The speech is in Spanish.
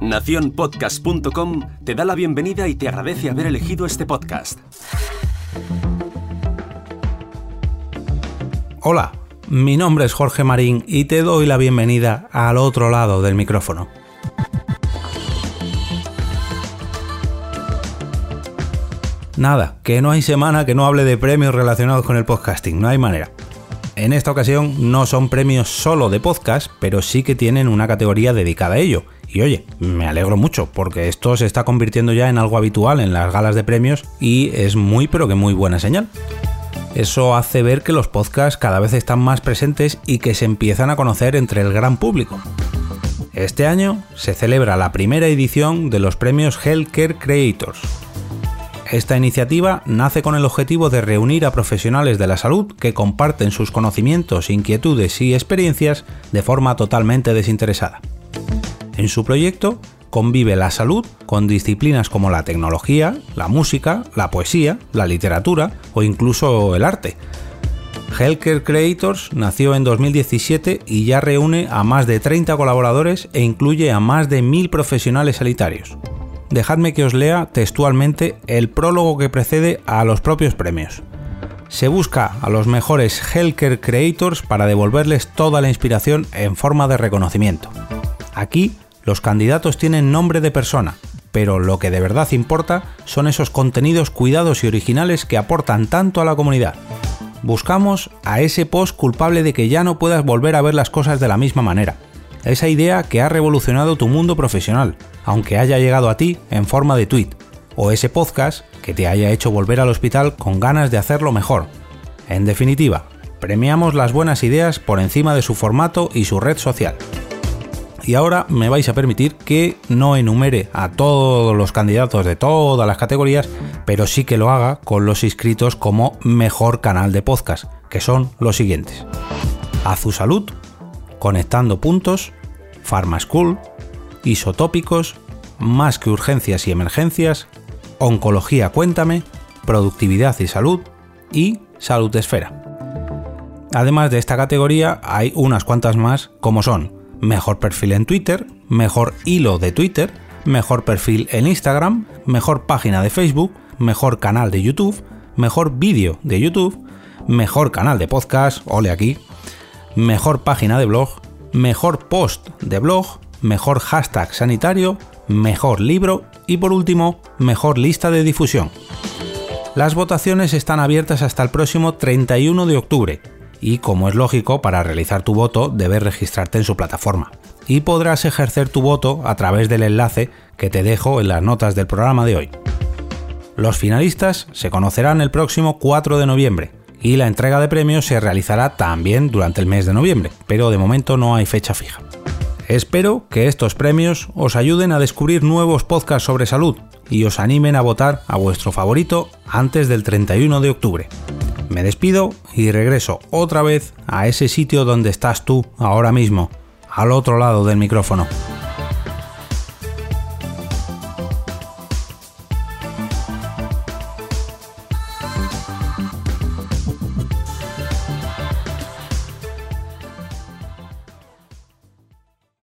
Naciónpodcast.com te da la bienvenida y te agradece haber elegido este podcast. Hola, mi nombre es Jorge Marín y te doy la bienvenida al otro lado del micrófono. Nada, que no hay semana que no hable de premios relacionados con el podcasting, no hay manera. En esta ocasión no son premios solo de podcast, pero sí que tienen una categoría dedicada a ello. Y oye, me alegro mucho porque esto se está convirtiendo ya en algo habitual en las galas de premios y es muy pero que muy buena señal. Eso hace ver que los podcasts cada vez están más presentes y que se empiezan a conocer entre el gran público. Este año se celebra la primera edición de los premios Healthcare Creators, esta iniciativa nace con el objetivo de reunir a profesionales de la salud que comparten sus conocimientos, inquietudes y experiencias de forma totalmente desinteresada. En su proyecto convive la salud con disciplinas como la tecnología, la música, la poesía, la literatura o incluso el arte. Healthcare Creators nació en 2017 y ya reúne a más de 30 colaboradores e incluye a más de 1.000 profesionales sanitarios dejadme que os lea textualmente el prólogo que precede a los propios premios. Se busca a los mejores Helker Creators para devolverles toda la inspiración en forma de reconocimiento. Aquí, los candidatos tienen nombre de persona, pero lo que de verdad importa son esos contenidos cuidados y originales que aportan tanto a la comunidad. Buscamos a ese post culpable de que ya no puedas volver a ver las cosas de la misma manera. Esa idea que ha revolucionado tu mundo profesional, aunque haya llegado a ti en forma de tweet, o ese podcast que te haya hecho volver al hospital con ganas de hacerlo mejor. En definitiva, premiamos las buenas ideas por encima de su formato y su red social. Y ahora me vais a permitir que no enumere a todos los candidatos de todas las categorías, pero sí que lo haga con los inscritos como mejor canal de podcast, que son los siguientes. Salud, Conectando Puntos, Pharma School, isotópicos, más que urgencias y emergencias, oncología cuéntame, productividad y salud y salud esfera. Además de esta categoría hay unas cuantas más como son mejor perfil en Twitter, mejor hilo de Twitter, mejor perfil en Instagram, mejor página de Facebook, mejor canal de YouTube, mejor vídeo de YouTube, mejor canal de podcast, ole aquí, mejor página de blog, mejor post de blog, mejor hashtag sanitario, mejor libro y por último, mejor lista de difusión. Las votaciones están abiertas hasta el próximo 31 de octubre y como es lógico, para realizar tu voto debes registrarte en su plataforma y podrás ejercer tu voto a través del enlace que te dejo en las notas del programa de hoy. Los finalistas se conocerán el próximo 4 de noviembre y la entrega de premios se realizará también durante el mes de noviembre, pero de momento no hay fecha fija. Espero que estos premios os ayuden a descubrir nuevos podcasts sobre salud y os animen a votar a vuestro favorito antes del 31 de octubre. Me despido y regreso otra vez a ese sitio donde estás tú ahora mismo, al otro lado del micrófono.